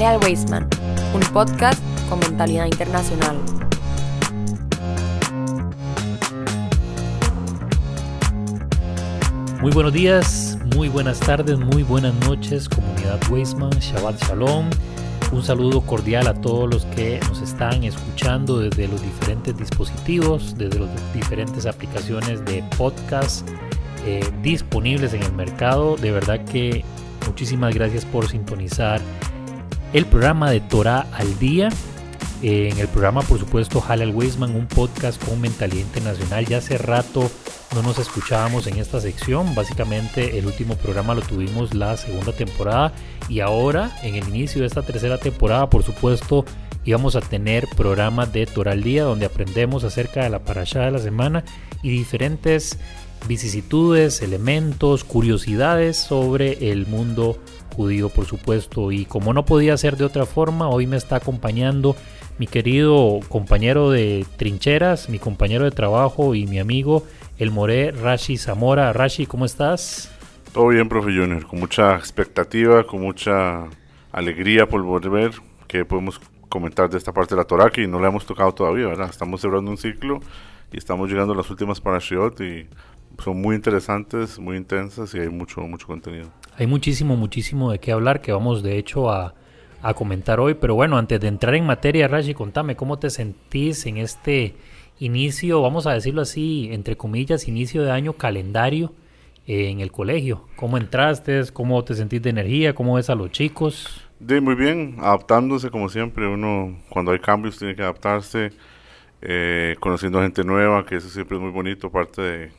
Jale al Wasteman, un podcast con mentalidad internacional. Muy buenos días, muy buenas tardes, muy buenas noches, comunidad Wasteman, Shabbat Shalom. Un saludo cordial a todos los que nos están escuchando desde los diferentes dispositivos, desde las diferentes aplicaciones de podcast eh, disponibles en el mercado. De verdad que muchísimas gracias por sintonizar el programa de Torah al día. Eh, en el programa, por supuesto, Halal Weisman, un podcast con mentalidad internacional. Ya hace rato no nos escuchábamos en esta sección. Básicamente, el último programa lo tuvimos la segunda temporada. Y ahora, en el inicio de esta tercera temporada, por supuesto, íbamos a tener programas de Torah al día donde aprendemos acerca de la parashá de la semana y diferentes vicisitudes, elementos, curiosidades sobre el mundo judío, por supuesto. Y como no podía ser de otra forma, hoy me está acompañando mi querido compañero de trincheras, mi compañero de trabajo y mi amigo, el Moré Rashi Zamora. Rashi, ¿cómo estás? Todo bien, profe Junior, con mucha expectativa, con mucha alegría por volver, que podemos comentar de esta parte de la Torah que no la hemos tocado todavía, ¿verdad? Estamos cerrando un ciclo y estamos llegando a las últimas parashiot y son muy interesantes, muy intensas y hay mucho, mucho contenido. Hay muchísimo, muchísimo de qué hablar que vamos de hecho a, a comentar hoy. Pero bueno, antes de entrar en materia, Rashi, contame cómo te sentís en este inicio, vamos a decirlo así, entre comillas, inicio de año calendario eh, en el colegio. ¿Cómo entraste? ¿Cómo te sentís de energía? ¿Cómo ves a los chicos? De muy bien, adaptándose como siempre. Uno, cuando hay cambios, tiene que adaptarse, eh, conociendo gente nueva, que eso siempre es muy bonito, parte de,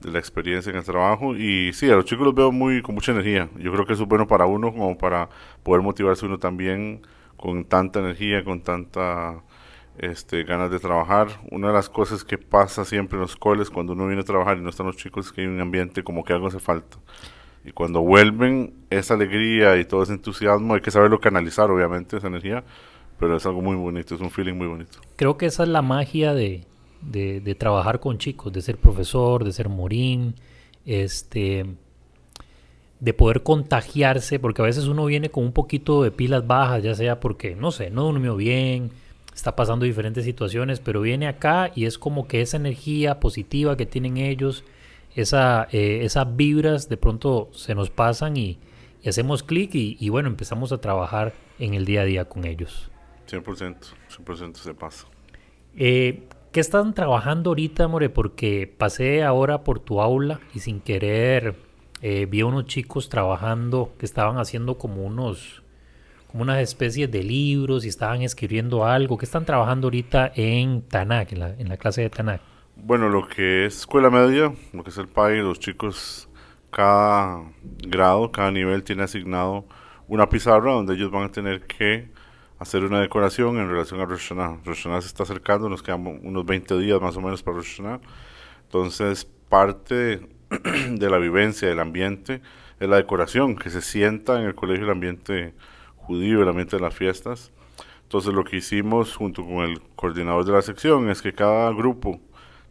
de la experiencia en el trabajo. Y sí, a los chicos los veo muy con mucha energía. Yo creo que eso es bueno para uno, como para poder motivarse uno también con tanta energía, con tanta este, ganas de trabajar. Una de las cosas que pasa siempre en los coles cuando uno viene a trabajar y no están los chicos es que hay un ambiente como que algo hace falta. Y cuando vuelven, esa alegría y todo ese entusiasmo, hay que saberlo canalizar, obviamente, esa energía, pero es algo muy bonito, es un feeling muy bonito. Creo que esa es la magia de, de, de trabajar con chicos, de ser profesor, de ser morín, este, de poder contagiarse, porque a veces uno viene con un poquito de pilas bajas, ya sea porque, no sé, no durmió bien, está pasando diferentes situaciones, pero viene acá y es como que esa energía positiva que tienen ellos, esa, eh, esas vibras de pronto se nos pasan y, y hacemos clic y, y, bueno, empezamos a trabajar en el día a día con ellos. 100%, 100% se pasa. Eh, ¿Qué están trabajando ahorita, More? Porque pasé ahora por tu aula y sin querer eh, vi a unos chicos trabajando que estaban haciendo como unos como unas especies de libros y estaban escribiendo algo. ¿Qué están trabajando ahorita en Tanakh, en la, en la clase de Tanakh? Bueno, lo que es escuela media, lo que es el PAI, los chicos, cada grado, cada nivel tiene asignado una pizarra donde ellos van a tener que hacer una decoración en relación a Rosh Hashanah. Rosh Hashanah se está acercando, nos quedan unos 20 días más o menos para Rosh Hashanah. Entonces, parte de la vivencia, del ambiente, es la decoración, que se sienta en el colegio el ambiente judío, el ambiente de las fiestas. Entonces, lo que hicimos junto con el coordinador de la sección es que cada grupo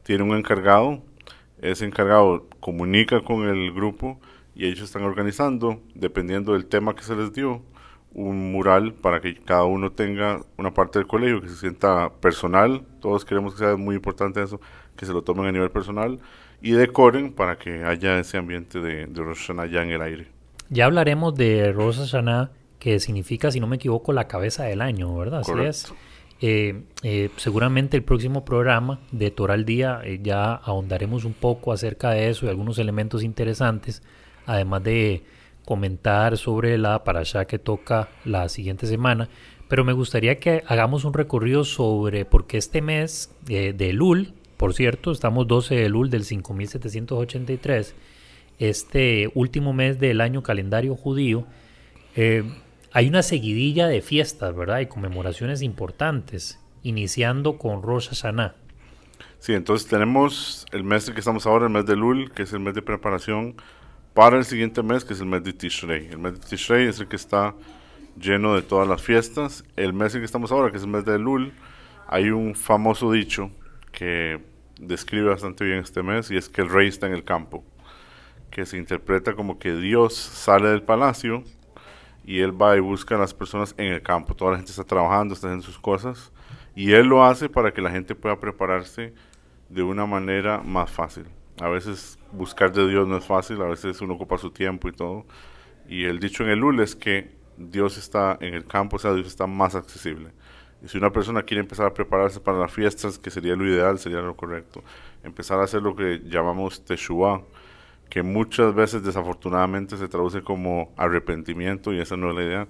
tiene un encargado. Ese encargado comunica con el grupo y ellos están organizando, dependiendo del tema que se les dio, un mural para que cada uno tenga una parte del colegio que se sienta personal. Todos queremos que sea muy importante eso, que se lo tomen a nivel personal y decoren para que haya ese ambiente de, de Rosh Hashanah ya en el aire. Ya hablaremos de Rosh Hashanah, que significa, si no me equivoco, la cabeza del año, ¿verdad? Así es. Eh, eh, seguramente el próximo programa de Toral Día eh, ya ahondaremos un poco acerca de eso y algunos elementos interesantes, además de comentar sobre la parasha que toca la siguiente semana. Pero me gustaría que hagamos un recorrido sobre, porque este mes eh, de Lul, por cierto, estamos 12 de Lul del 5783, este último mes del año calendario judío, eh, hay una seguidilla de fiestas, ¿verdad? Y conmemoraciones importantes, iniciando con Rosh Hashanah. Sí, entonces tenemos el mes que estamos ahora, el mes de Lul, que es el mes de preparación para el siguiente mes, que es el mes de Tishrei. El mes de Tishrei es el que está lleno de todas las fiestas. El mes en que estamos ahora, que es el mes de Lul, hay un famoso dicho que describe bastante bien este mes y es que el rey está en el campo, que se interpreta como que Dios sale del palacio y él va y busca a las personas en el campo. Toda la gente está trabajando, está haciendo sus cosas y él lo hace para que la gente pueda prepararse de una manera más fácil. A veces buscar de Dios no es fácil, a veces uno ocupa su tiempo y todo. Y el dicho en el UL es que Dios está en el campo, o sea, Dios está más accesible. Y si una persona quiere empezar a prepararse para las fiestas, que sería lo ideal, sería lo correcto, empezar a hacer lo que llamamos Teshuvah, que muchas veces desafortunadamente se traduce como arrepentimiento y esa no es la idea.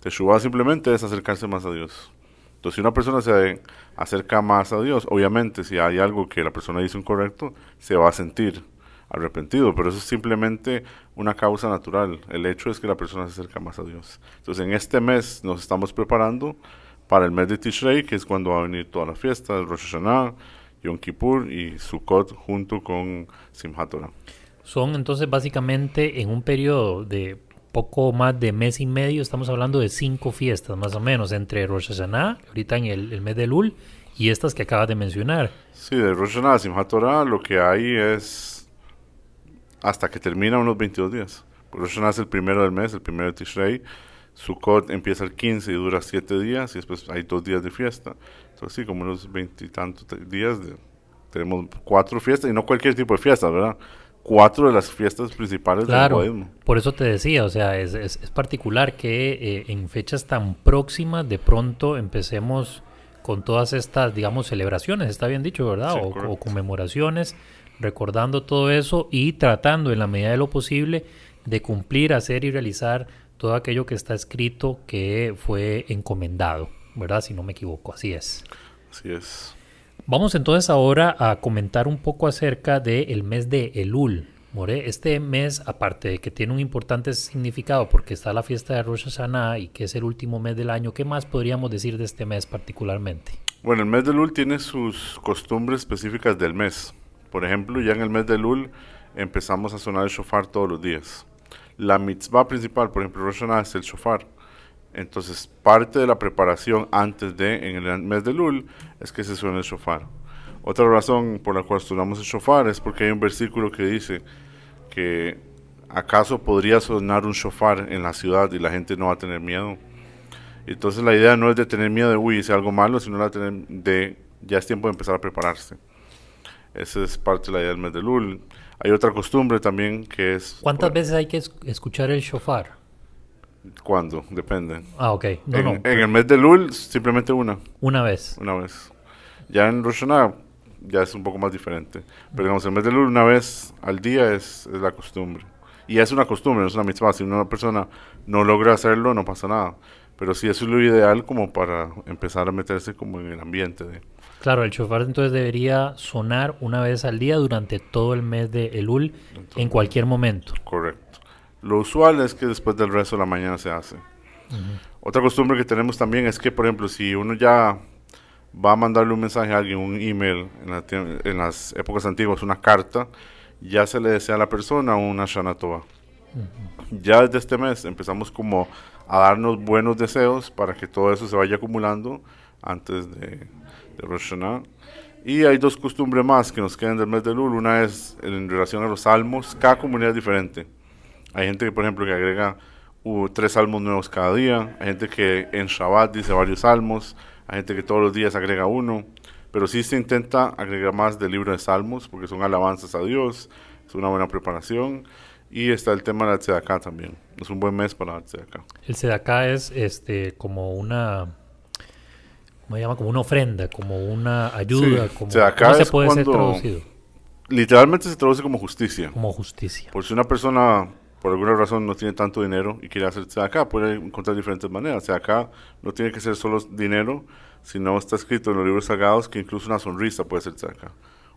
Teshuvah simplemente es acercarse más a Dios. Entonces, si una persona se acerca más a Dios, obviamente si hay algo que la persona hizo incorrecto, se va a sentir arrepentido, pero eso es simplemente una causa natural. El hecho es que la persona se acerca más a Dios. Entonces, en este mes nos estamos preparando para el mes de Tishrei, que es cuando va a venir todas las fiestas, Rosh Hashanah, Yom Kippur y Sukkot junto con Simchat Torah. Son entonces básicamente en un periodo de poco más de mes y medio, estamos hablando de cinco fiestas más o menos, entre Rosh Hashanah, ahorita en el, mes de Lul, y estas que acabas de mencionar. Sí, de Rosh Hashanah a Simchat Torah lo que hay es hasta que termina unos 22 días. Rosh Hashanah es el primero del mes, el primero de Tishrei. Sukkot empieza el 15 y dura 7 días y después hay dos días de fiesta. Entonces sí, como unos veintitantos días tenemos cuatro fiestas y no cualquier tipo de fiesta, ¿verdad? Cuatro de las fiestas principales del budismo. Por eso te decía, o sea, es, es, particular que eh, en fechas tan próximas de pronto empecemos con todas estas, digamos, celebraciones, está bien dicho, ¿verdad? o, o conmemoraciones, recordando todo eso y tratando en la medida de lo posible de cumplir, hacer y realizar todo aquello que está escrito que fue encomendado, ¿verdad? Si no me equivoco, así es. Así es. Vamos entonces ahora a comentar un poco acerca del mes de Elul. More, este mes, aparte de que tiene un importante significado porque está la fiesta de Rosh Hashanah y que es el último mes del año, ¿qué más podríamos decir de este mes particularmente? Bueno, el mes de Elul tiene sus costumbres específicas del mes. Por ejemplo, ya en el mes de Elul empezamos a sonar el shofar todos los días. La mitzvah principal, por ejemplo, Rosh es el shofar. Entonces, parte de la preparación antes de, en el mes de Lul, es que se suene el shofar. Otra razón por la cual estudiamos el shofar es porque hay un versículo que dice que acaso podría sonar un shofar en la ciudad y la gente no va a tener miedo. Entonces la idea no es de tener miedo de, uy, hice algo malo, sino la de, ya es tiempo de empezar a prepararse. Esa es parte de la idea del mes de Lul. Hay otra costumbre también que es... ¿Cuántas veces hay que escuchar el shofar? ¿Cuándo? Depende. Ah, ok. en, el mes de Lul, simplemente una. Una vez. Una vez. Ya en Rosh ya es un poco más diferente. Pero digamos, en el mes de Lul, una vez al día es, la costumbre. Y es una costumbre, no es una mitzvah. Si una persona no logra hacerlo, no pasa nada. Pero sí, eso es lo ideal como para empezar a meterse como en el ambiente de... Claro, el shofar entonces debería sonar una vez al día durante todo el mes de Elul, en cualquier momento. Correcto. Lo usual es que después del resto de la mañana se hace. Otra costumbre que tenemos también es que, por ejemplo, si uno ya va a mandarle un mensaje a alguien, un email, en, las épocas antiguas, una carta, ya se le desea a la persona una Shana Ya desde este mes empezamos como a darnos buenos deseos para que todo eso se vaya acumulando antes de, de Rosh Hashanah. Y hay dos costumbres más que nos quedan del mes de Lul. Una es en relación a los salmos. Cada comunidad es diferente. Hay gente que, por ejemplo, que agrega uh, tres salmos nuevos cada día. Hay gente que en Shabbat dice varios salmos. Hay gente que todos los días agrega uno. Pero sí se intenta agregar más del libro de salmos porque son alabanzas a Dios. Es una buena preparación. Y está el tema del Tzedaká también. Es un buen mes para el Tzedaká. El Tzedaká es este, como una ¿cómo se llama? Como una ofrenda, como una ayuda, como, ¿cómo se puede ser traducido? Literalmente se traduce como justicia. Como justicia. Por si una persona por alguna razón no tiene tanto dinero y quiere hacerse acá, puede encontrar diferentes maneras. sea, acá no tiene que ser solo dinero, sino está escrito en los libros sagrados que incluso una sonrisa puede ser acá.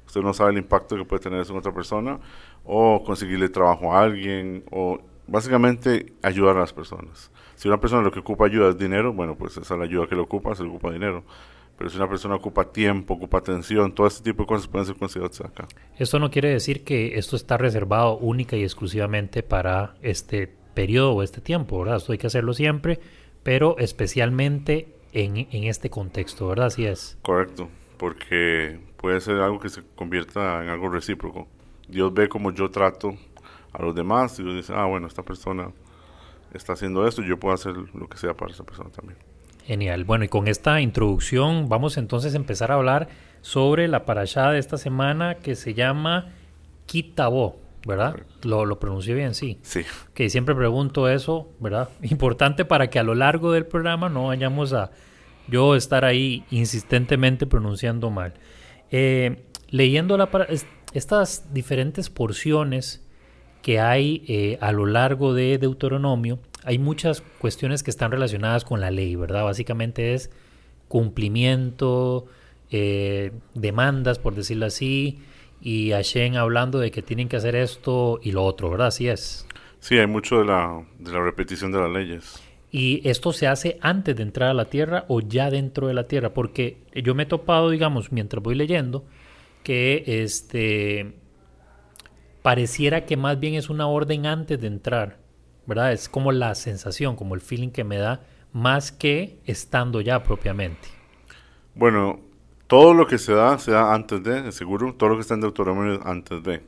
Usted no sabe el impacto que puede tener eso en otra persona, o conseguirle trabajo a alguien, o básicamente ayudar a las personas. Si una persona lo que ocupa ayuda es dinero, bueno, pues esa es la ayuda que le ocupa, se le ocupa dinero. Pero si una persona ocupa tiempo, ocupa atención, todo este tipo de cosas pueden ser consideradas acá. Esto no quiere decir que esto está reservado única y exclusivamente para este periodo o este tiempo, ¿verdad? Esto hay que hacerlo siempre, pero especialmente en, en este contexto, ¿verdad? Así es. Correcto, porque puede ser algo que se convierta en algo recíproco. Dios ve como yo trato a los demás y Dios dice, ah, bueno, esta persona está haciendo esto, yo puedo hacer lo que sea para esa persona también. Genial. Bueno, y con esta introducción vamos entonces a empezar a hablar sobre la parashá de esta semana que se llama Kitabo, ¿verdad? Lo, lo pronuncié bien, sí. Sí. Que siempre pregunto eso, ¿verdad? Importante para que a lo largo del programa no vayamos a yo estar ahí insistentemente pronunciando mal. Eh, leyendo la, estas diferentes porciones que hay eh, a lo largo de Deuteronomio, hay muchas cuestiones que están relacionadas con la ley, ¿verdad? Básicamente es cumplimiento, eh, demandas, por decirlo así, y Hashem hablando de que tienen que hacer esto y lo otro, ¿verdad? Así es. Sí, hay mucho de la, de la repetición de las leyes. ¿Y esto se hace antes de entrar a la tierra o ya dentro de la tierra? Porque yo me he topado, digamos, mientras voy leyendo, que este pareciera que más bien es una orden antes de entrar, ¿verdad? Es como la sensación, como el feeling que me da, más que estando ya propiamente. Bueno, todo lo que se da, se da antes de, seguro, todo lo que está en Deuteronomio antes de.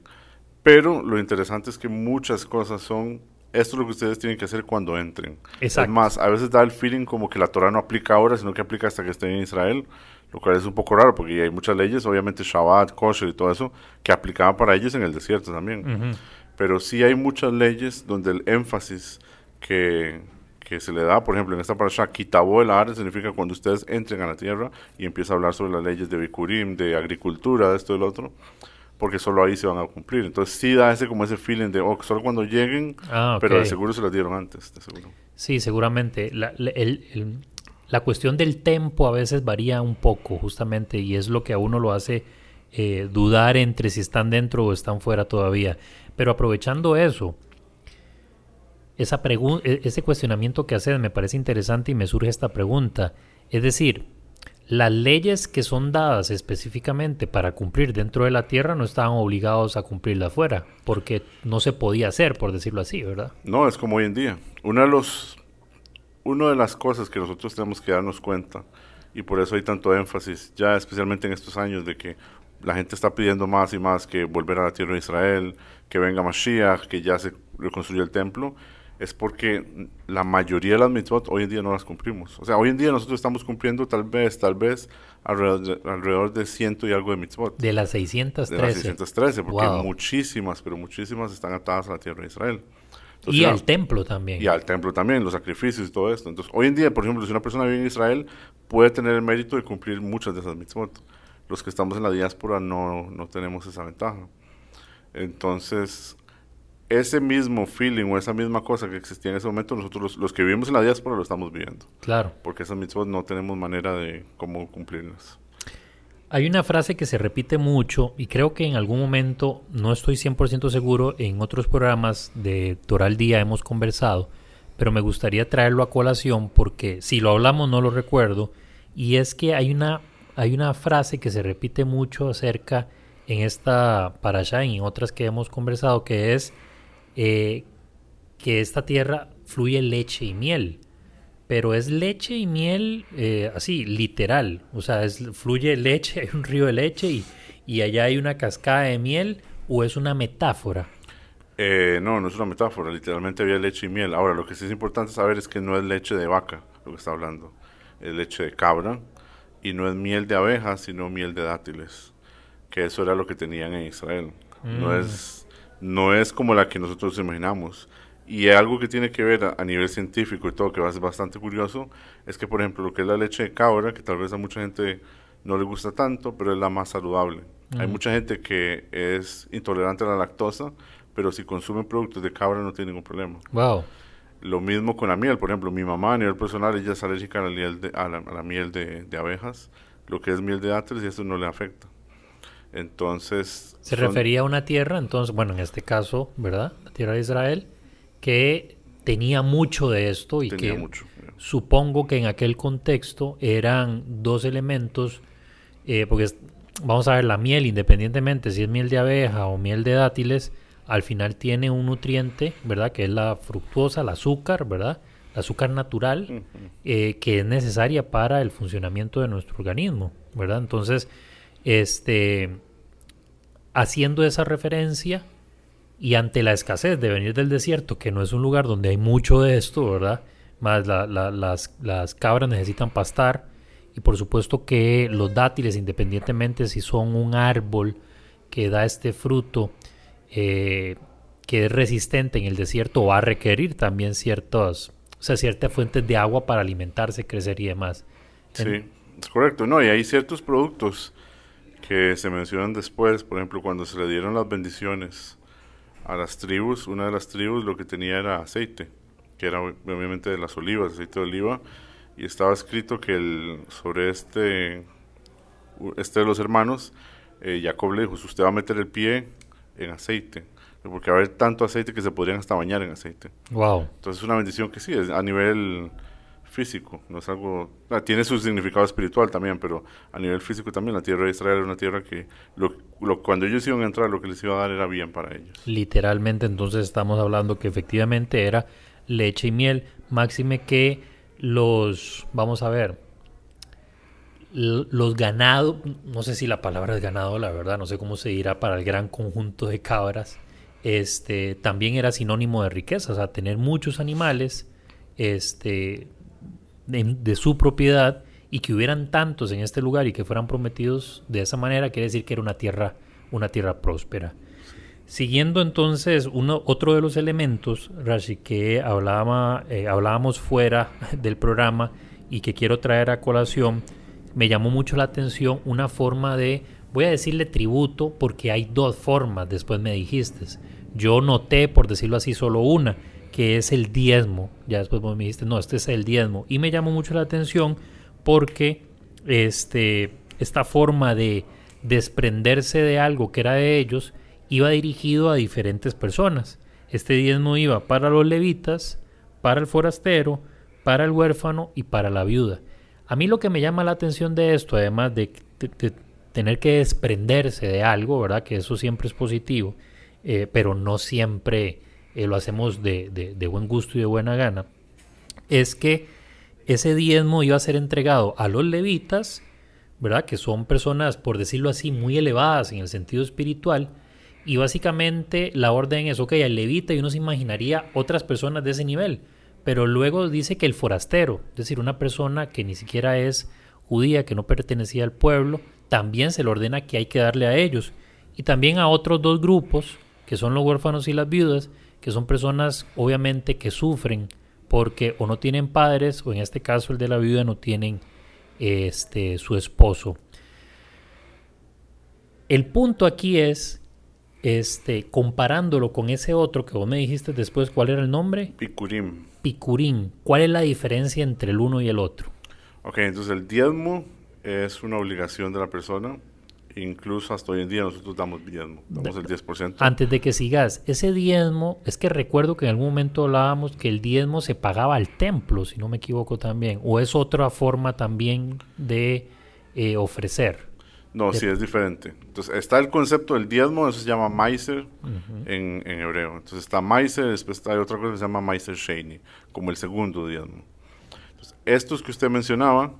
Pero lo interesante es que muchas cosas son esto es lo que ustedes tienen que hacer cuando entren. Exacto. Es más, a veces da el feeling como que la Torah no aplica ahora, sino que aplica hasta que estén en Israel, lo cual es un poco raro porque hay muchas leyes, obviamente Shabbat, Kosher y todo eso, que aplicaban para ellos en el desierto también. Pero sí hay muchas leyes donde el énfasis que, que se le da, por ejemplo, en esta parasha, Kitabo el Ar, significa cuando ustedes entren a la tierra y empieza a hablar sobre las leyes de Bikurim, de agricultura, de esto y lo otro porque solo ahí se van a cumplir. Entonces sí da ese como ese feeling de, oh, solo cuando lleguen, ah, pero de seguro se las dieron antes, de seguro. Sí, seguramente. La, el, la cuestión del tempo a veces varía un poco, justamente, y es lo que a uno lo hace eh, dudar entre si están dentro o están fuera todavía. Pero aprovechando eso, esa e, ese cuestionamiento que haces me parece interesante y me surge esta pregunta. Es decir, las leyes que son dadas específicamente para cumplir dentro de la tierra no estaban obligados a cumplirla afuera, porque no se podía hacer, por decirlo así, ¿verdad? No, es como hoy en día. Una de, los, una de las cosas que nosotros tenemos que darnos cuenta, y por eso hay tanto énfasis, ya especialmente en estos años, de que la gente está pidiendo más y más que volver a la tierra de Israel, que venga Mashiach, que ya se reconstruyó el templo, es porque la mayoría de las mitzvot hoy en día no las cumplimos. O sea, hoy en día nosotros estamos cumpliendo tal vez, tal vez alrededor de, alrededor de ciento y algo de mitzvot. De las 613. De las 613, porque muchísimas, pero muchísimas están atadas a la tierra de Israel. y al templo también. Y al templo también, los sacrificios y todo esto. Entonces, hoy en día, por ejemplo, si una persona vive en Israel, puede tener el mérito de cumplir muchas de esas mitzvot. Los que estamos en la diáspora no, no tenemos esa ventaja. Entonces, ese mismo feeling o esa misma cosa que existía en ese momento, nosotros los, que vivimos en la diáspora lo estamos viviendo. Claro. Porque esas mitzvot no tenemos manera de cómo cumplirlas. Hay una frase que se repite mucho y creo que en algún momento, no estoy 100% seguro, en otros programas de Toral Día hemos conversado, pero me gustaría traerlo a colación porque si lo hablamos no lo recuerdo, y es que hay una, hay una frase que se repite mucho acerca en esta para y en otras que hemos conversado, que es eh, que esta tierra fluye leche y miel. Pero es leche y miel eh, así, literal. O sea, fluye leche, hay un río de leche y, y allá hay una cascada de miel o es una metáfora. Eh, no, no es una metáfora, literalmente había leche y miel. Ahora, lo que sí es importante saber es que no es leche de vaca, lo que está hablando, es leche de cabra, y no es miel de abeja, sino miel de dátiles, que eso era lo que tenían en Israel. No mm. es no es como la que nosotros imaginamos. Y algo que tiene que ver a, nivel científico y todo, que va a ser bastante curioso, es que, por ejemplo, lo que es la leche de cabra, que tal vez a mucha gente no le gusta tanto, pero es la más saludable. Hay mucha gente que es intolerante a la lactosa, pero si consume productos de cabra no tiene ningún problema. Wow. Lo mismo con la miel, por ejemplo, mi mamá a nivel personal, ella es alérgica a la miel de, a la, miel de, de, abejas, lo que es miel de dátiles y eso no le afecta. Entonces... Se refería a una tierra, entonces, bueno, en este caso, ¿verdad? La tierra de Israel, que tenía mucho de esto y que supongo que en aquel contexto eran dos elementos, eh, porque vamos a ver, la miel, independientemente si es miel de abeja o miel de dátiles, al final tiene un nutriente, ¿verdad? Que es la fructuosa, el azúcar, ¿verdad? El azúcar natural, eh, que es necesaria para el funcionamiento de nuestro organismo, ¿verdad? Entonces, este, haciendo esa referencia, Y ante la escasez de venir del desierto, que no es un lugar donde hay mucho de esto, ¿verdad? Más las, las cabras necesitan pastar. Y por supuesto que los dátiles, independientemente si son un árbol que da este fruto, eh, que es resistente en el desierto, va a requerir también ciertos, o sea, ciertas fuentes de agua para alimentarse, crecer y demás. Sí, es correcto. No, y hay ciertos productos que se mencionan después, por ejemplo, cuando se le dieron las bendiciones a las tribus, una de las tribus lo que tenía era aceite, que era obviamente de las olivas, aceite de oliva, y estaba escrito que el, sobre este, este de los hermanos, eh, Jacob le dijo, usted va a meter el pie en aceite, porque va a haber tanto aceite que se podrían hasta bañar en aceite. Wow. Entonces es una bendición que sí, es a nivel físico, no es algo, ah, tiene su significado espiritual también, pero a nivel físico también la tierra de Israel era una tierra que lo, cuando ellos iban a entrar lo que les iba a dar era bien para ellos. Literalmente entonces estamos hablando que efectivamente era leche y miel, máxime que los, vamos a ver, los ganados, no sé si la palabra es ganado, la verdad, no sé cómo se dirá para el gran conjunto de cabras, este, también era sinónimo de riqueza, o sea, tener muchos animales este, de, su propiedad y que hubieran tantos en este lugar y que fueran prometidos de esa manera, quiere decir que era una tierra, una tierra próspera. Siguiendo entonces uno, otro de los elementos, Rashi, que hablaba, eh, hablábamos fuera del programa y que quiero traer a colación, me llamó mucho la atención una forma de, voy a decirle tributo, porque hay dos formas, después me dijiste. Yo noté, por decirlo así, solo una, que es el diezmo. Ya después me dijiste, no, este es el diezmo. Y me llamó mucho la atención porque este, esta forma de desprenderse de algo que era de ellos iba dirigido a diferentes personas. Este diezmo iba para los levitas, para el forastero, para el huérfano y para la viuda. A mí lo que me llama la atención de esto, además de, tener que desprenderse de algo, ¿verdad? Que eso siempre es positivo, eh, pero no siempre eh, lo hacemos de, buen gusto y de buena gana, es que ese diezmo iba a ser entregado a los levitas, ¿verdad? Que son personas, por decirlo así, muy elevadas en el sentido espiritual, y básicamente la orden es, ok, al levita y uno se imaginaría otras personas de ese nivel, pero luego dice que el forastero, es decir, una persona que ni siquiera es judía, que no pertenecía al pueblo, también se le ordena que hay que darle a ellos. Y también a otros dos grupos, que son los huérfanos y las viudas, que son personas obviamente que sufren porque o no tienen padres, o en este caso el de la viuda no tienen este, su esposo. El punto aquí es este, comparándolo con ese otro que vos me dijiste después, ¿cuál era el nombre? Picurín. Picurín. ¿Cuál es la diferencia entre el uno y el otro? Ok, entonces el diezmo es una obligación de la persona. Incluso hasta hoy en día nosotros damos diezmo, damos el 10%. Antes de que sigas, ese diezmo, es que recuerdo que en algún momento hablábamos que el diezmo se pagaba al templo, si no me equivoco también, o es otra forma también de eh, ofrecer. No, sí, es diferente. Entonces, está el concepto del diezmo, eso se llama Meiser en, hebreo. Entonces, está Meiser, después hay otra cosa que se llama Meiser Sheini, como el segundo diezmo. Entonces, estos que usted mencionaba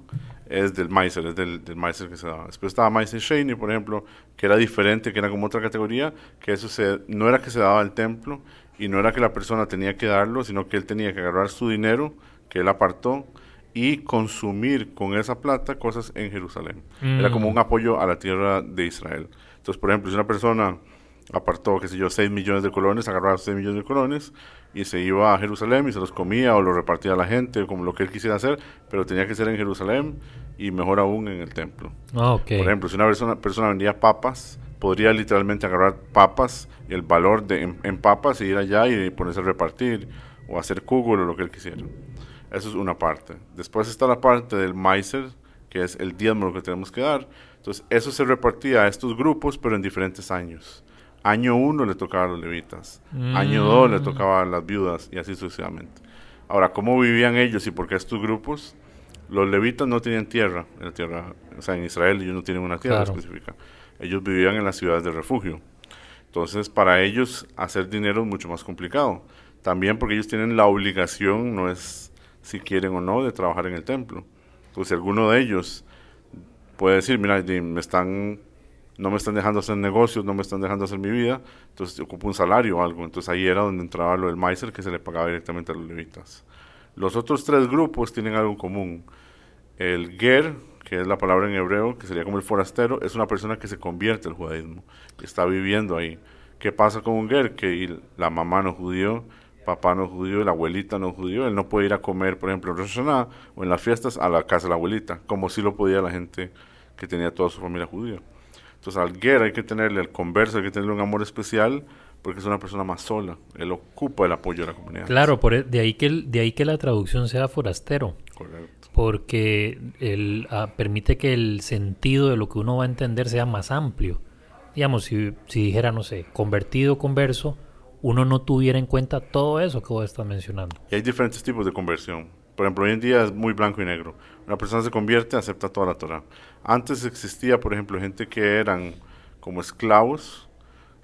es del Meiser, es del, del Meiser que se daba. Después estaba Meiser Sheini, por ejemplo, que era diferente, que era como otra categoría, que eso se, no era que se daba al templo y no era que la persona tenía que darlo, sino que él tenía que agarrar su dinero que él apartó y consumir con esa plata cosas en Jerusalén. Era como un mm. apoyo a la tierra de Israel. Entonces, por ejemplo, si una persona apartó, qué sé yo, 6 millones de colones, agarraba 6 millones de colones y se iba a Jerusalén y se los comía o los repartía a la gente, como lo que él quisiera hacer, pero tenía que ser en Jerusalén y mejor aún en el templo. Ah, por ejemplo, si una persona, persona vendía papas, podría literalmente agarrar papas el valor de, en, papas y ir allá y ponerse a repartir o hacer kugel o lo que él quisiera. Eso es una parte. Después está la parte del Meiser, que es el diezmo que tenemos que dar. Entonces, eso se repartía a estos grupos, pero en diferentes años. Año uno le tocaba a los levitas, año dos le mm. tocaba a las viudas y así sucesivamente. Ahora, ¿cómo vivían ellos y por qué estos grupos? Los levitas no tenían tierra, en la tierra, o sea, en Israel ellos no tienen una tierra específica. Ellos vivían en las ciudades de refugio. Entonces, para ellos hacer dinero es mucho más complicado. También porque ellos tienen la obligación, no es si quieren o no de trabajar en el templo. Pues si alguno de ellos puede decir, mira, me están no me están dejando hacer negocios, no me están dejando hacer mi vida, entonces ocupo un salario o algo. Entonces ahí era donde entraba lo del Meiser que se le pagaba directamente a los levitas. Los otros tres grupos tienen algo en común. El Ger, que es la palabra en hebreo, que sería como el forastero, es una persona que se convierte al judaísmo, que está viviendo ahí. ¿Qué pasa con un Ger? Que la mamá no judío, papá no judío, la abuelita no judío, él no puede ir a comer, por ejemplo, en Rosh o en las fiestas a la casa de la abuelita, como si lo podía la gente que tenía toda su familia judía. Entonces al Ger hay que tenerle, al converso hay que tenerle un amor especial porque es una persona más sola. Él ocupa el apoyo de la comunidad. Claro, por, e, de, ahí que, de ahí que la traducción sea forastero. Correcto. Porque él, ah, permite que el sentido de lo que uno va a entender sea más amplio. Digamos, si, si dijera, no sé, convertido, converso, uno no tuviera en cuenta todo eso que vos estás mencionando. Y hay diferentes tipos de conversión. Por ejemplo, hoy en día es muy blanco y negro. Una persona se convierte, acepta toda la Torah. Antes existía, por ejemplo, gente que eran como esclavos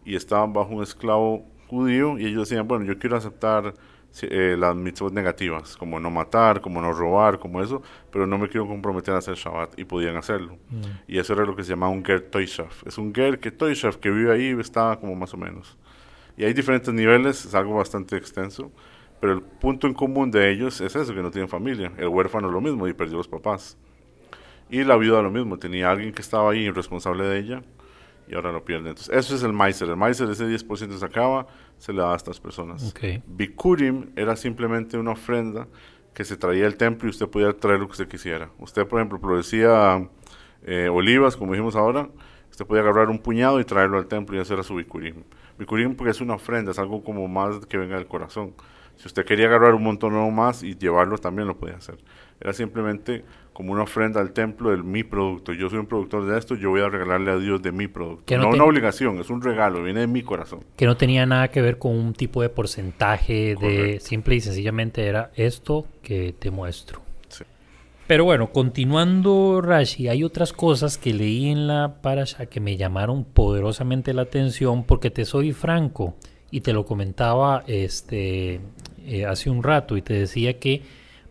y estaban bajo un esclavo judío y ellos decían, bueno, yo quiero aceptar eh, las mitzvot negativas, como no matar, como no robar, como eso, pero no me quiero comprometer a hacer Shabbat y podían hacerlo. Mm. Y eso era lo que se llamaba un Ger Toishaf. Es un Ger que Toishaf que vive ahí estaba como más o menos. Y hay diferentes niveles, es algo bastante extenso, pero el punto en común de ellos es eso, que no tienen familia. El huérfano lo mismo y perdió los papás. Y la viuda lo mismo, tenía alguien que estaba ahí responsable de ella y ahora lo pierde. Entonces, eso es el Meiser. El Meiser, ese 10% se acaba, se le da a estas personas. Bikurim era simplemente una ofrenda que se traía al templo y usted podía traer lo que usted quisiera. Usted, por ejemplo, producía eh, olivas, como dijimos ahora, usted podía agarrar un puñado y traerlo al templo y hacer a su Bikurim. Bikurim porque es una ofrenda, es algo como más que venga del corazón. Si usted quería agarrar un montón más y llevarlo, también lo podía hacer. Era simplemente como una ofrenda al templo de mi producto. Yo soy un productor de esto, yo voy a regalarle a Dios de mi producto. No, una obligación, es un regalo, viene de mi corazón. Que no tenía nada que ver con un tipo de porcentaje, de simple y sencillamente era esto que te muestro. Pero bueno, continuando Rashi, hay otras cosas que leí en la parasha que me llamaron poderosamente la atención porque te soy franco y te lo comentaba este eh, hace un rato y te decía que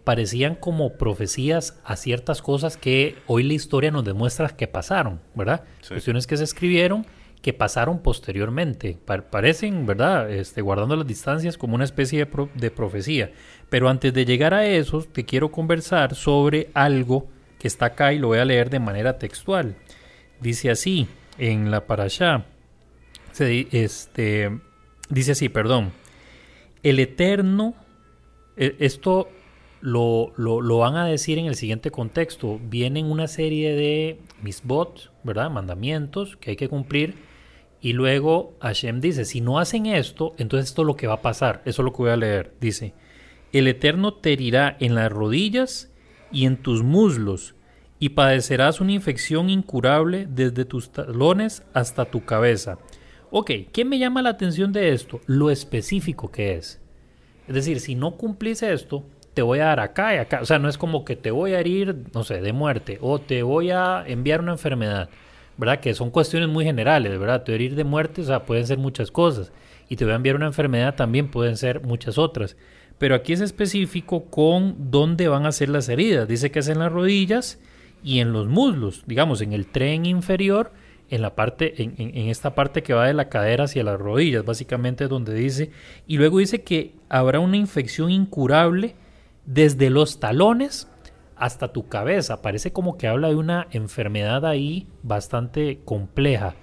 parecían como profecías a ciertas cosas que hoy la historia nos demuestra que pasaron, ¿verdad? Cuestiones que se escribieron que pasaron posteriormente. parecen, ¿verdad? Este, guardando las distancias como una especie de, de, profecía. Pero antes de llegar a eso, te quiero conversar sobre algo que está acá y lo voy a leer de manera textual. Dice así en la parasha. este, dice así, perdón. El Eterno, e, esto lo, lo, van a decir en el siguiente contexto. Vienen una serie de misbot, ¿verdad? Mandamientos que hay que cumplir. Y luego Hashem dice, si no hacen esto, entonces esto es lo que va a pasar. Eso es lo que voy a leer. Dice, el Eterno te herirá en las rodillas y en tus muslos, y padecerás una infección incurable desde tus talones hasta tu cabeza. Ok, ¿qué me llama la atención de esto? Lo específico que es. Es decir, si no cumplís esto, te voy a dar acá y acá. O sea, no es como que te voy a herir, no sé, de muerte o te voy a enviar una enfermedad, ¿verdad? Que son cuestiones muy generales, ¿verdad? Te herir de muerte, o sea, pueden ser muchas cosas. Y te voy a enviar una enfermedad también pueden ser muchas otras. Pero aquí es específico con dónde van a ser las heridas. Dice que es en las rodillas y en los muslos, digamos, en el tren inferior en la parte, en, en, esta parte que va de la cadera hacia las rodillas, básicamente es donde dice, y luego dice que habrá una infección incurable desde los talones hasta tu cabeza. Parece como que habla de una enfermedad ahí bastante compleja.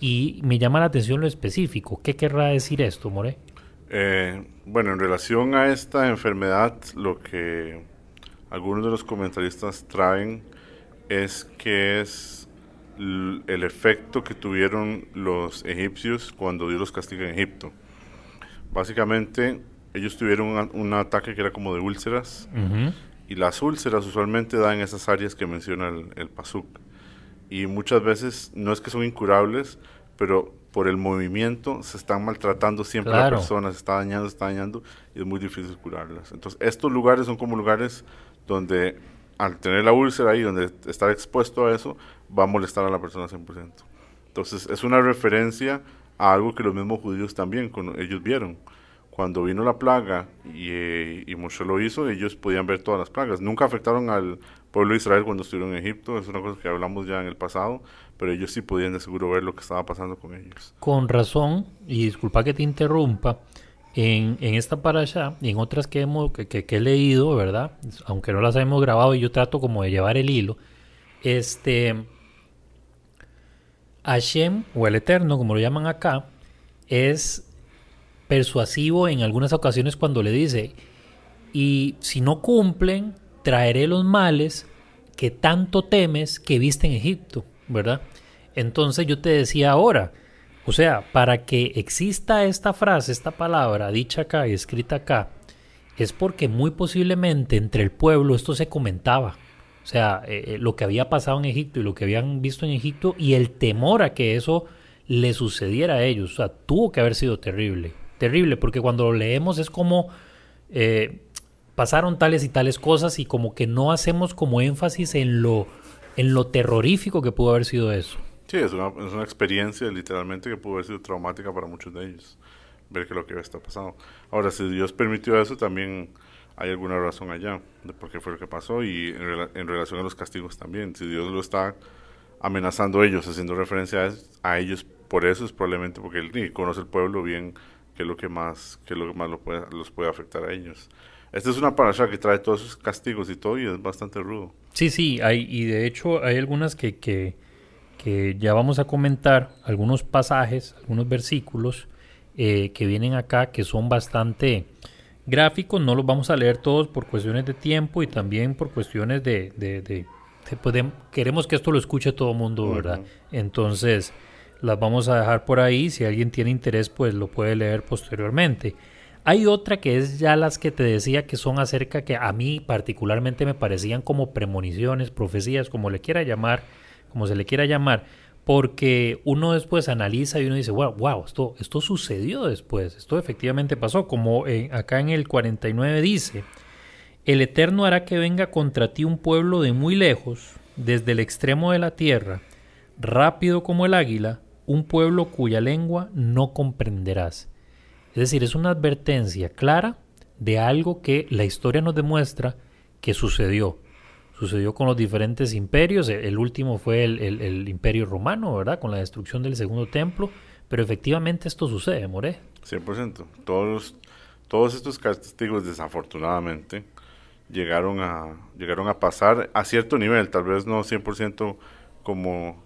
Y me llama la atención lo específico. ¿Qué querrá decir esto, More? Eh, bueno, en relación a esta enfermedad, lo que algunos de los comentaristas traen es que es el efecto que tuvieron los egipcios cuando Dios los castiga en Egipto. Básicamente, ellos tuvieron un, ataque que era como de úlceras. Y las úlceras usualmente dan en esas áreas que menciona el, el Pasuk. Y muchas veces no es que son incurables, pero por el movimiento se están maltratando siempre a la persona, se está dañando, se está dañando y es muy difícil curarlas. Entonces, estos lugares son como lugares donde al tener la úlcera ahí, donde estar expuesto a eso, va a molestar a la persona 100%. Entonces, es una referencia a algo que los mismos judíos también, ellos vieron cuando vino la plaga y, eh, Moshe lo hizo, ellos podían ver todas las plagas. Nunca afectaron al pueblo de Israel cuando estuvieron en Egipto, es una cosa que hablamos ya en el pasado, pero ellos sí podían de seguro ver lo que estaba pasando con ellos. Con razón, y disculpa que te interrumpa, en, en esta allá y en otras que, hemos, que, he leído, ¿verdad? Aunque no las hemos grabado y yo trato como de llevar el hilo, este, Hashem, o el Eterno, como lo llaman acá, es persuasivo en algunas ocasiones cuando le dice, y si no cumplen, traeré los males que tanto temes que viste en Egipto, ¿verdad? Entonces yo te decía ahora, o sea, para que exista esta frase, esta palabra dicha acá y escrita acá, es porque muy posiblemente entre el pueblo esto se comentaba. O sea, eh, eh, lo que había pasado en Egipto y lo que habían visto en Egipto y el temor a que eso le sucediera a ellos. O sea, tuvo que haber sido terrible. Terrible, porque cuando lo leemos es como eh, pasaron tales y tales cosas y como que no hacemos como énfasis en lo, en lo terrorífico que pudo haber sido eso. Sí, es una, es una experiencia literalmente que pudo haber sido traumática para muchos de ellos, ver que lo que está pasando. Ahora, si Dios permitió eso, también hay alguna razón allá de por qué fue lo que pasó y en, relación a los castigos también. Si Dios lo está amenazando a ellos, haciendo referencia a, ellos, por eso es probablemente porque él conoce el pueblo bien, que es lo que más, que lo que más lo puede, los puede afectar a ellos. Esta es una parasha que trae todos esos castigos y todo y es bastante rudo. Sí, sí, hay, y de hecho hay algunas que, que que ya vamos a comentar algunos pasajes, algunos versículos eh, que vienen acá que son bastante gráficos, no los vamos a leer todos por cuestiones de tiempo y también por cuestiones de... de, queremos que esto lo escuche todo el mundo, ¿verdad? Entonces las vamos a dejar por ahí, si alguien tiene interés pues lo puede leer posteriormente. Hay otra que es ya las que te decía que son acerca que a mí particularmente me parecían como premoniciones, profecías, como le quiera llamar, como se le quiera llamar, porque uno después analiza y uno dice, wow, wow esto, esto sucedió después, esto efectivamente pasó, como acá en el 49 dice, el Eterno hará que venga contra ti un pueblo de muy lejos, desde el extremo de la tierra, rápido como el águila, un pueblo cuya lengua no comprenderás. Es decir, es una advertencia clara de algo que la historia nos demuestra que sucedió sucedió con los diferentes imperios. El último fue el, imperio romano, ¿verdad? Con la destrucción del segundo templo. Pero efectivamente esto sucede, More. 100%. Todos, todos estos castigos, desafortunadamente, llegaron a, llegaron a pasar a cierto nivel. Tal vez no 100% como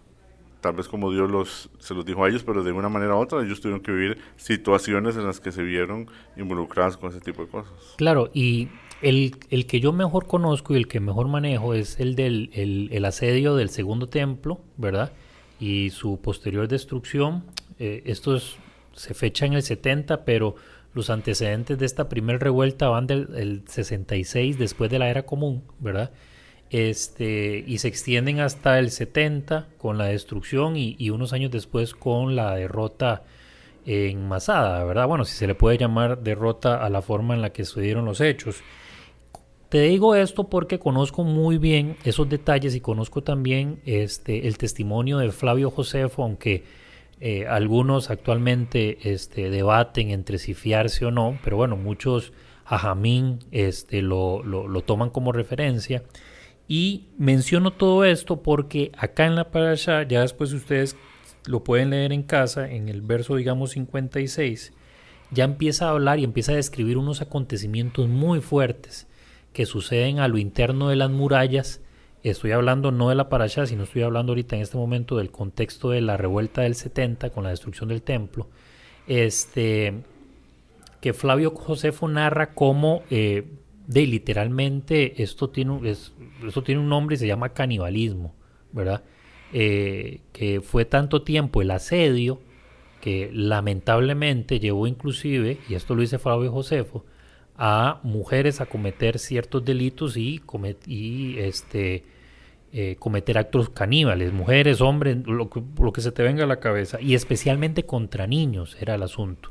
tal vez como Dios los, se los dijo a ellos, pero de una manera u otra ellos tuvieron que vivir situaciones en las que se vieron involucrados con ese tipo de cosas. Claro, y el, el, que yo mejor conozco y el que mejor manejo es el del el, asedio del segundo templo, ¿verdad? Y su posterior destrucción. Eh, esto se fecha en el 70, pero los antecedentes de esta primera revuelta van del 66 después de la era común, ¿verdad? Este, y se extienden hasta el 70 con la destrucción y, y unos años después con la derrota en Masada, ¿verdad? Bueno, si se le puede llamar derrota a la forma en la que sucedieron los hechos. Te digo esto porque conozco muy bien esos detalles y conozco también este, el testimonio de Flavio Josefo, aunque eh, algunos actualmente este, debaten entre si fiarse o no, pero bueno, muchos a Jamín este, lo, lo, toman como referencia. Y menciono todo esto porque acá en la parasha, ya después ustedes lo pueden leer en casa, en el verso digamos 56, ya empieza a hablar y empieza a describir unos acontecimientos muy fuertes que suceden a lo interno de las murallas. Estoy hablando no de la parasha, sino estoy hablando ahorita en este momento del contexto de la revuelta del 70 con la destrucción del templo. Este, que Flavio Josefo narra cómo eh, de literalmente esto tiene, esto tiene un nombre y se llama canibalismo, ¿verdad? Eh, que fue tanto tiempo el asedio que lamentablemente llevó inclusive, y esto lo dice Flavio Josefo, a mujeres a cometer ciertos delitos y, y este, eh, cometer actos caníbales, mujeres, hombres, lo lo que se te venga a la cabeza, y especialmente contra niños era el asunto.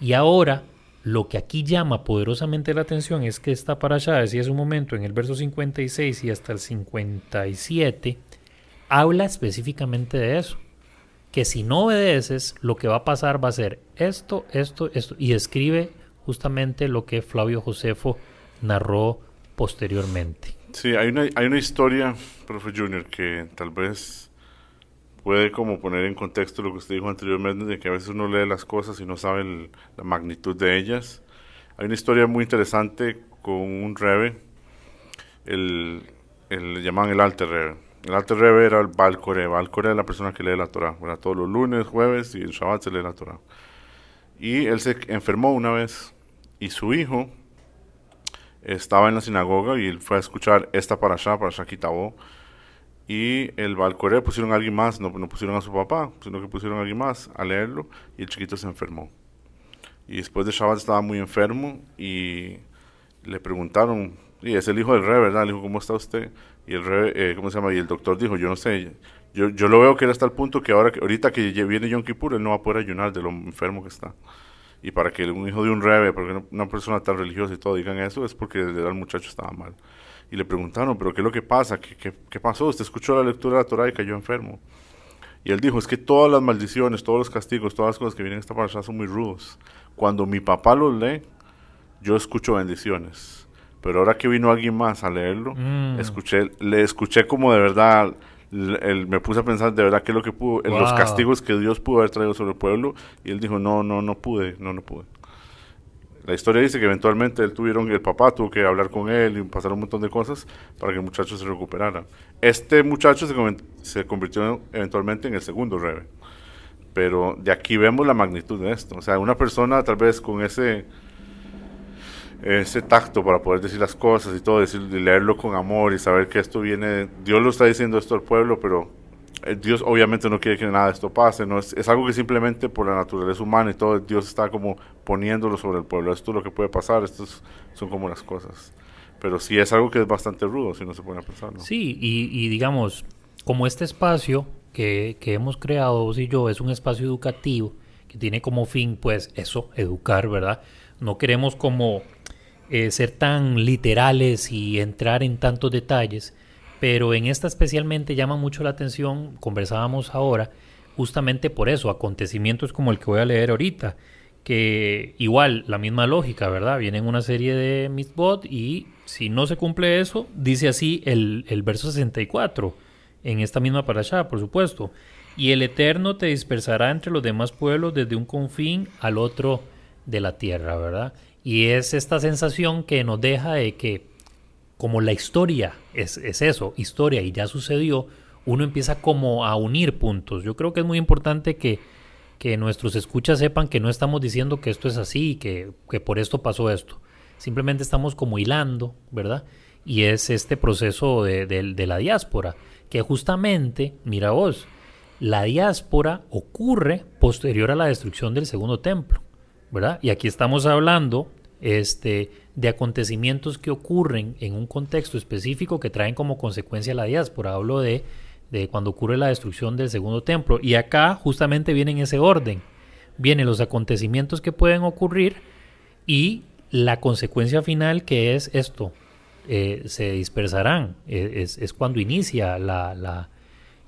Y ahora, lo que aquí llama poderosamente la atención es que esta allá decía hace un momento, en el verso 56 y hasta el 57, habla específicamente de eso. Que si no obedeces, lo que va a pasar va a ser esto, esto, esto, y escribe justamente lo que Flavio Josefo narró posteriormente. Sí, hay una, hay una historia, profe Junior, que tal vez puede como poner en contexto lo que usted dijo anteriormente, de que a veces uno lee las cosas y no sabe la magnitud de ellas. Hay una historia muy interesante con un rebe, el, el le llaman el alter rebe. El alter rebe era el Baal Core. Baal Core es la persona que lee la Torah. Todos los lunes, jueves y el Shabbat se lee la Torah. Y él se enfermó una vez y su hijo estaba en la sinagoga y él fue a escuchar esta para allá, para allá Kitabó. Y el Balcoré pusieron a alguien más, no, no pusieron a su papá, sino que pusieron a alguien más a leerlo y el chiquito se enfermó. Y después de Shabbat estaba muy enfermo y le preguntaron, y es el hijo del rey, ¿verdad? Le dijo, ¿cómo está usted? Y el rey, eh, ¿cómo se llama? Y el doctor dijo, yo no sé, yo, yo lo veo que era hasta el punto que ahora, que, ahorita que viene Yom Kippur, él no va a poder ayunar de lo enfermo que está y para que un hijo de un rebe, porque una persona tan religiosa y todo digan eso, es porque el muchacho estaba mal. Y le preguntaron, ¿pero qué es lo que pasa? ¿Qué, qué, qué pasó? Usted escuchó la lectura de la Torah y cayó enfermo. Y él dijo, es que todas las maldiciones, todos los castigos, todas las cosas que vienen en esta parasha son muy rudos. Cuando mi papá los lee, yo escucho bendiciones. Pero ahora que vino alguien más a leerlo, mm. escuché, le escuché como de verdad me puse a pensar de verdad qué es lo que pudo, en los castigos que Dios pudo haber traído sobre el pueblo, y él dijo, no, no, no pude, no, no pude. La historia dice que eventualmente él tuvieron, el papá tuvo que hablar con él y pasar un montón de cosas para que el muchacho se recuperara. Este muchacho se, se convirtió eventualmente en el segundo rebe. Pero de aquí vemos la magnitud de esto. O sea, una persona tal vez con ese ese tacto para poder decir las cosas y todo, decir, leerlo con amor y saber que esto viene, Dios lo está diciendo esto al pueblo, pero Dios obviamente no quiere que nada de esto pase, no es, es, algo que simplemente por la naturaleza humana y todo, Dios está como poniéndolo sobre el pueblo, esto es lo que puede pasar, estos son como las cosas. Pero sí es algo que es bastante rudo, si no se pone a pensar. Sí, y, y, digamos, como este espacio que, que hemos creado vos y yo es un espacio educativo que tiene como fin, pues, eso, educar, ¿verdad? No queremos como eh, ser tan literales y entrar en tantos detalles, pero en esta especialmente llama mucho la atención, conversábamos ahora, justamente por eso, acontecimientos como el que voy a leer ahorita, que igual, la misma lógica, ¿verdad? Vienen una serie de mitzvot y si no se cumple eso, dice así el, el verso 64, en esta misma allá por supuesto. Y el Eterno te dispersará entre los demás pueblos desde un confín al otro de la tierra, ¿verdad? Y es esta sensación que nos deja de que como la historia es, eso, historia y ya sucedió, uno empieza como a unir puntos. Yo creo que es muy importante que, que nuestros escuchas sepan que no estamos diciendo que esto es así, que, que por esto pasó esto. Simplemente estamos como hilando, ¿verdad? Y es este proceso de, de la diáspora, que justamente, mira vos, la diáspora ocurre posterior a la destrucción del segundo templo, ¿verdad? Y aquí estamos hablando este, de acontecimientos que ocurren en un contexto específico que traen como consecuencia la diáspora. Hablo de, de cuando ocurre la destrucción del segundo templo. Y acá justamente viene en ese orden. Vienen los acontecimientos que pueden ocurrir y la consecuencia final que es esto. Eh, se dispersarán. E, es, es, cuando inicia la, la,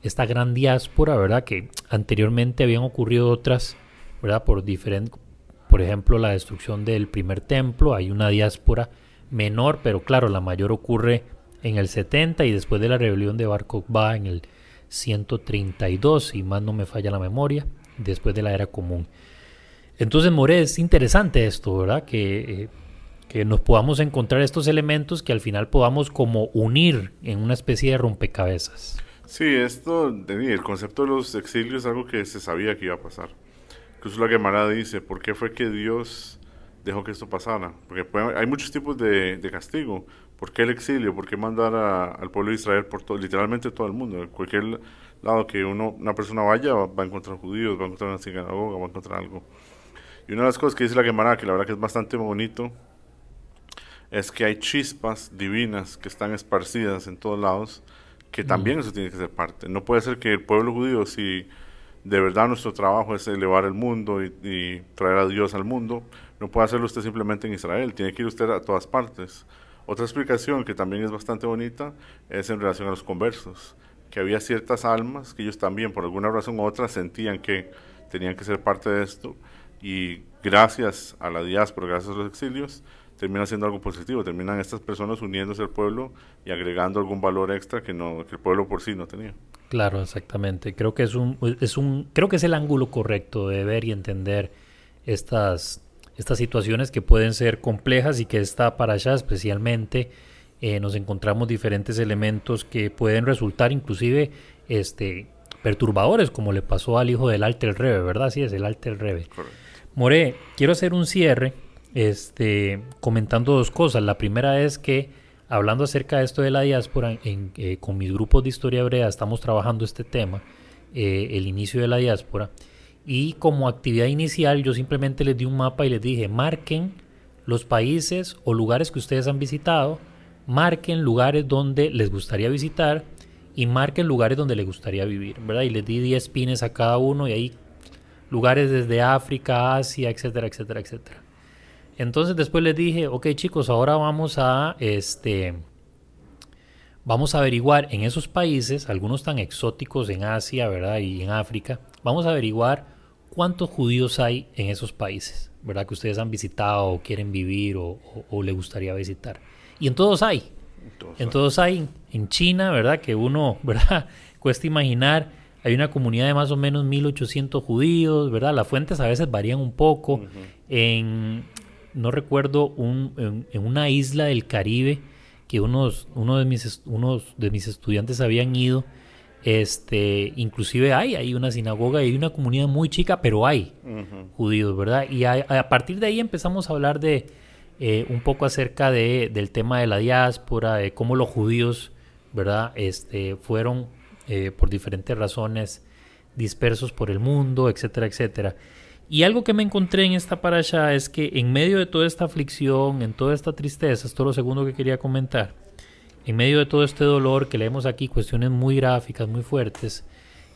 esta gran diáspora, ¿verdad? Que anteriormente habían ocurrido otras, ¿verdad? Por diferentes por ejemplo, la destrucción del primer templo, hay una diáspora menor, pero claro, la mayor ocurre en el 70 y después de la rebelión de Bar Kokhba en el 132, si más no me falla la memoria, después de la era común. Entonces, More, es interesante esto, ¿verdad? Que, eh, que nos podamos encontrar estos elementos que al final podamos como unir en una especie de rompecabezas. Sí, esto, el concepto de los exilios es algo que se sabía que iba a pasar. Incluso la Gemara dice, ¿por qué fue que Dios dejó que esto pasara? Porque hay muchos tipos de, castigo. ¿Por qué el exilio? ¿Por qué mandar al pueblo de Israel por todo, literalmente todo el mundo? Cualquier lado que uno, una persona vaya va, a encontrar judíos, va a encontrar una sinagoga, va a encontrar algo. Y una de las cosas que dice la Gemara, que la verdad que es bastante bonito, es que hay chispas divinas que están esparcidas en todos lados, que también eso tiene que ser parte. No puede ser que el pueblo judío, si de verdad nuestro trabajo es elevar el mundo y, traer a Dios al mundo, no puede hacerlo usted simplemente en Israel, tiene que ir usted a todas partes. Otra explicación que también es bastante bonita es en relación a los conversos, que había ciertas almas que ellos también por alguna razón u otra sentían que tenían que ser parte de esto y gracias a la diáspora, gracias a los exilios, termina siendo algo positivo, terminan estas personas uniéndose al pueblo y agregando algún valor extra que no que el pueblo por sí no tenía. Claro, exactamente. Creo que es un es un creo que es el ángulo correcto de ver y entender estas estas situaciones que pueden ser complejas y que está para allá especialmente eh, nos encontramos diferentes elementos que pueden resultar inclusive este perturbadores como le pasó al hijo del Alter Rebe, ¿verdad? Sí, es el Alter Rebe. More, quiero hacer un cierre este, comentando dos cosas. La primera es que, hablando acerca de esto de la diáspora, en, eh, con mis grupos de historia hebrea estamos trabajando este tema, eh, el inicio de la diáspora, y como actividad inicial yo simplemente les di un mapa y les dije, marquen los países o lugares que ustedes han visitado, marquen lugares donde les gustaría visitar y marquen lugares donde les gustaría vivir, ¿verdad? Y les di 10 pines a cada uno y ahí lugares desde África, Asia, etcétera, etcétera, etcétera. Entonces después les dije, ok chicos, ahora vamos a este vamos a averiguar en esos países, algunos tan exóticos en Asia, ¿verdad? Y en África, vamos a averiguar cuántos judíos hay en esos países, ¿verdad? Que ustedes han visitado o quieren vivir o, o, les gustaría visitar. Y en todos hay. en todos hay. En China, ¿verdad? Que uno, ¿verdad? Cuesta imaginar hay una comunidad de más o menos 1800 judíos, ¿verdad? Las fuentes a veces varían un poco. En, no recuerdo, un, en, una isla del Caribe que unos, uno de mis, unos de mis estudiantes habían ido, este, inclusive hay, hay una sinagoga y hay una comunidad muy chica, pero hay judíos, ¿verdad? Y a, partir de ahí empezamos a hablar de eh, un poco acerca de, del tema de la diáspora, de cómo los judíos, ¿verdad? Este, fueron eh, por diferentes razones dispersos por el mundo, etcétera, etcétera. Y algo que me encontré en esta parasha es que en medio de toda esta aflicción, en toda esta tristeza, esto es lo segundo que quería comentar, en medio de todo este dolor que leemos aquí, cuestiones muy gráficas, muy fuertes,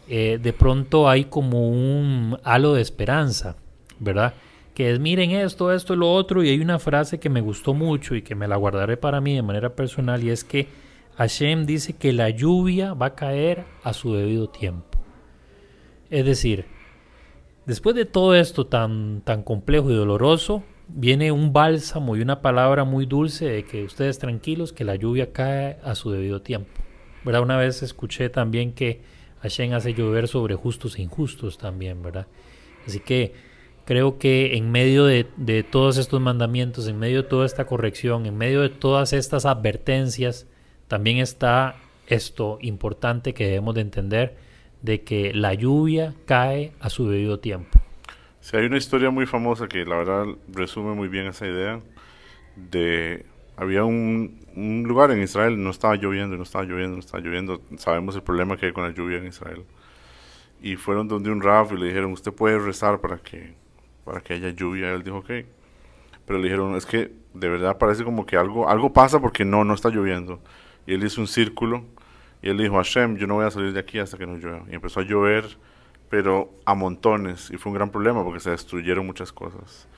eh, de pronto hay como un halo de esperanza, ¿verdad? Que es miren esto, esto lo otro, y hay una frase que me gustó mucho y que me la guardaré para mí de manera personal, y es que Hashem dice que la lluvia va a caer a su debido tiempo. Es decir, después de todo esto tan, tan complejo y doloroso, viene un bálsamo y una palabra muy dulce de que ustedes tranquilos, que la lluvia cae a su debido tiempo. ¿Verdad? Una vez escuché también que Hashem hace llover sobre justos e injustos también, ¿verdad? Así que creo que en medio de, de todos estos mandamientos, en medio de toda esta corrección, en medio de todas estas advertencias, también está esto importante que debemos de entender de que la lluvia cae a su debido tiempo. Sí, hay una historia muy famosa que la verdad resume muy bien esa idea de había un, un, lugar en Israel, no estaba lloviendo, no estaba lloviendo, no estaba lloviendo. Sabemos el problema que hay con la lluvia en Israel. Y fueron donde un raf y le dijeron, usted puede rezar para que, para que haya lluvia. Y él dijo, ok. Pero le dijeron, es que de verdad parece como que algo, algo pasa porque no, no está lloviendo. Y él hizo un círculo y él dijo, Hashem, yo no voy a salir de aquí hasta que no llueva. Y empezó a llover, pero a montones. Y fue un gran problema porque se destruyeron muchas cosas.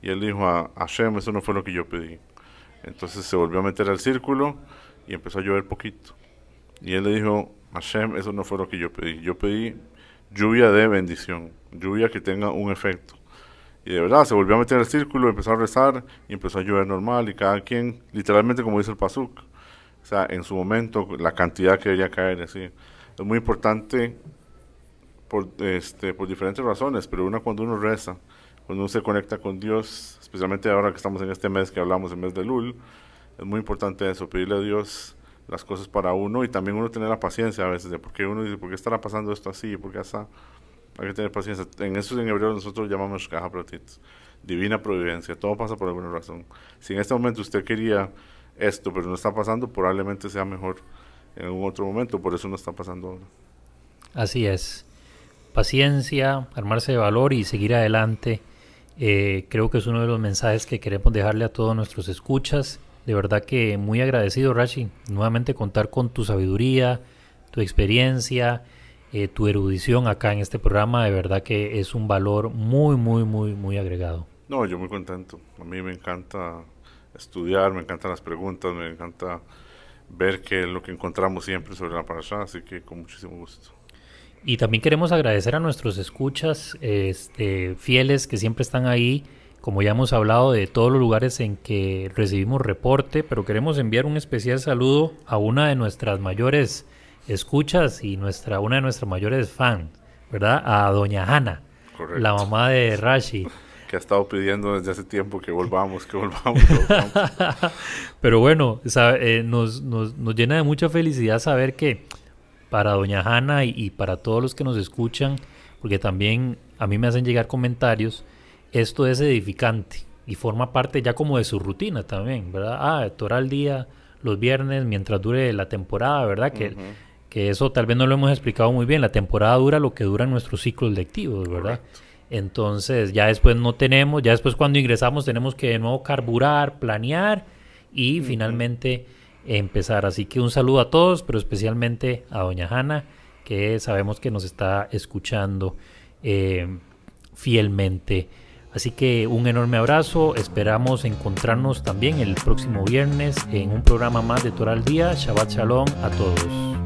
Y él dijo a Hashem, eso no fue lo que yo pedí. Entonces se volvió a meter al círculo y empezó a llover poquito. Y él le dijo, Hashem, eso no fue lo que yo pedí. Yo pedí lluvia de bendición, lluvia que tenga un efecto. Y de verdad, se volvió a meter al círculo, empezó a rezar y empezó a llover normal. Y cada quien, literalmente como dice el Pasuk, o sea, en su momento, la cantidad que debería caer, así. Es muy importante por, este, por diferentes razones, pero una cuando uno reza, cuando uno se conecta con Dios, especialmente ahora que estamos en este mes que hablamos, el mes de Lul, es muy importante eso, pedirle a Dios las cosas para uno y también uno tener la paciencia a veces de por qué uno dice, ¿por qué estará pasando esto así? ¿Por qué está? Hay que tener paciencia. En eso en hebreo nosotros llamamos caja divina providencia, todo pasa por alguna razón. Si en este momento usted quería esto, pero no está pasando, probablemente sea mejor en algún otro momento, por eso no está pasando ahora. Así es. Paciencia, armarse de valor y seguir adelante. Eh, creo que es uno de los mensajes que queremos dejarle a todos nuestros escuchas. De verdad que muy agradecido, Rashi, nuevamente contar con tu sabiduría, tu experiencia, eh, tu erudición acá en este programa. De verdad que es un valor muy, muy, muy, muy agregado. No, yo muy contento. A mí me encanta estudiar, me encantan las preguntas, me encanta ver qué es lo que encontramos siempre sobre la parasha, así que con muchísimo gusto. Y también queremos agradecer a nuestros escuchas este, fieles que siempre están ahí como ya hemos hablado de todos los lugares en que recibimos reporte, pero queremos enviar un especial saludo a una de nuestras mayores escuchas y nuestra, una de nuestras mayores fans, ¿verdad? A doña Hanna, la mamá de Rashi. Que ha estado pidiendo desde hace tiempo que volvamos, que volvamos. pero bueno, eh, nos, nos, nos, llena de mucha felicidad saber que para doña Hanna y para todos los que nos escuchan, porque también a mí me hacen llegar comentarios, esto es edificante y forma parte ya como de su rutina también, ¿verdad? Ah, al día los viernes mientras dure la temporada, ¿verdad? Que, que eso tal vez no lo hemos explicado muy bien. La temporada dura lo que duran nuestros ciclos lectivos, ¿verdad? Entonces ya después no tenemos, ya después cuando ingresamos tenemos que de nuevo carburar, planear y finalmente empezar. Así que un saludo a todos, pero especialmente a doña Hanna, que sabemos que nos está escuchando eh, fielmente. Así que un enorme abrazo, esperamos encontrarnos también el próximo viernes en un programa más de Toral Día. Shabbat Shalom a todos.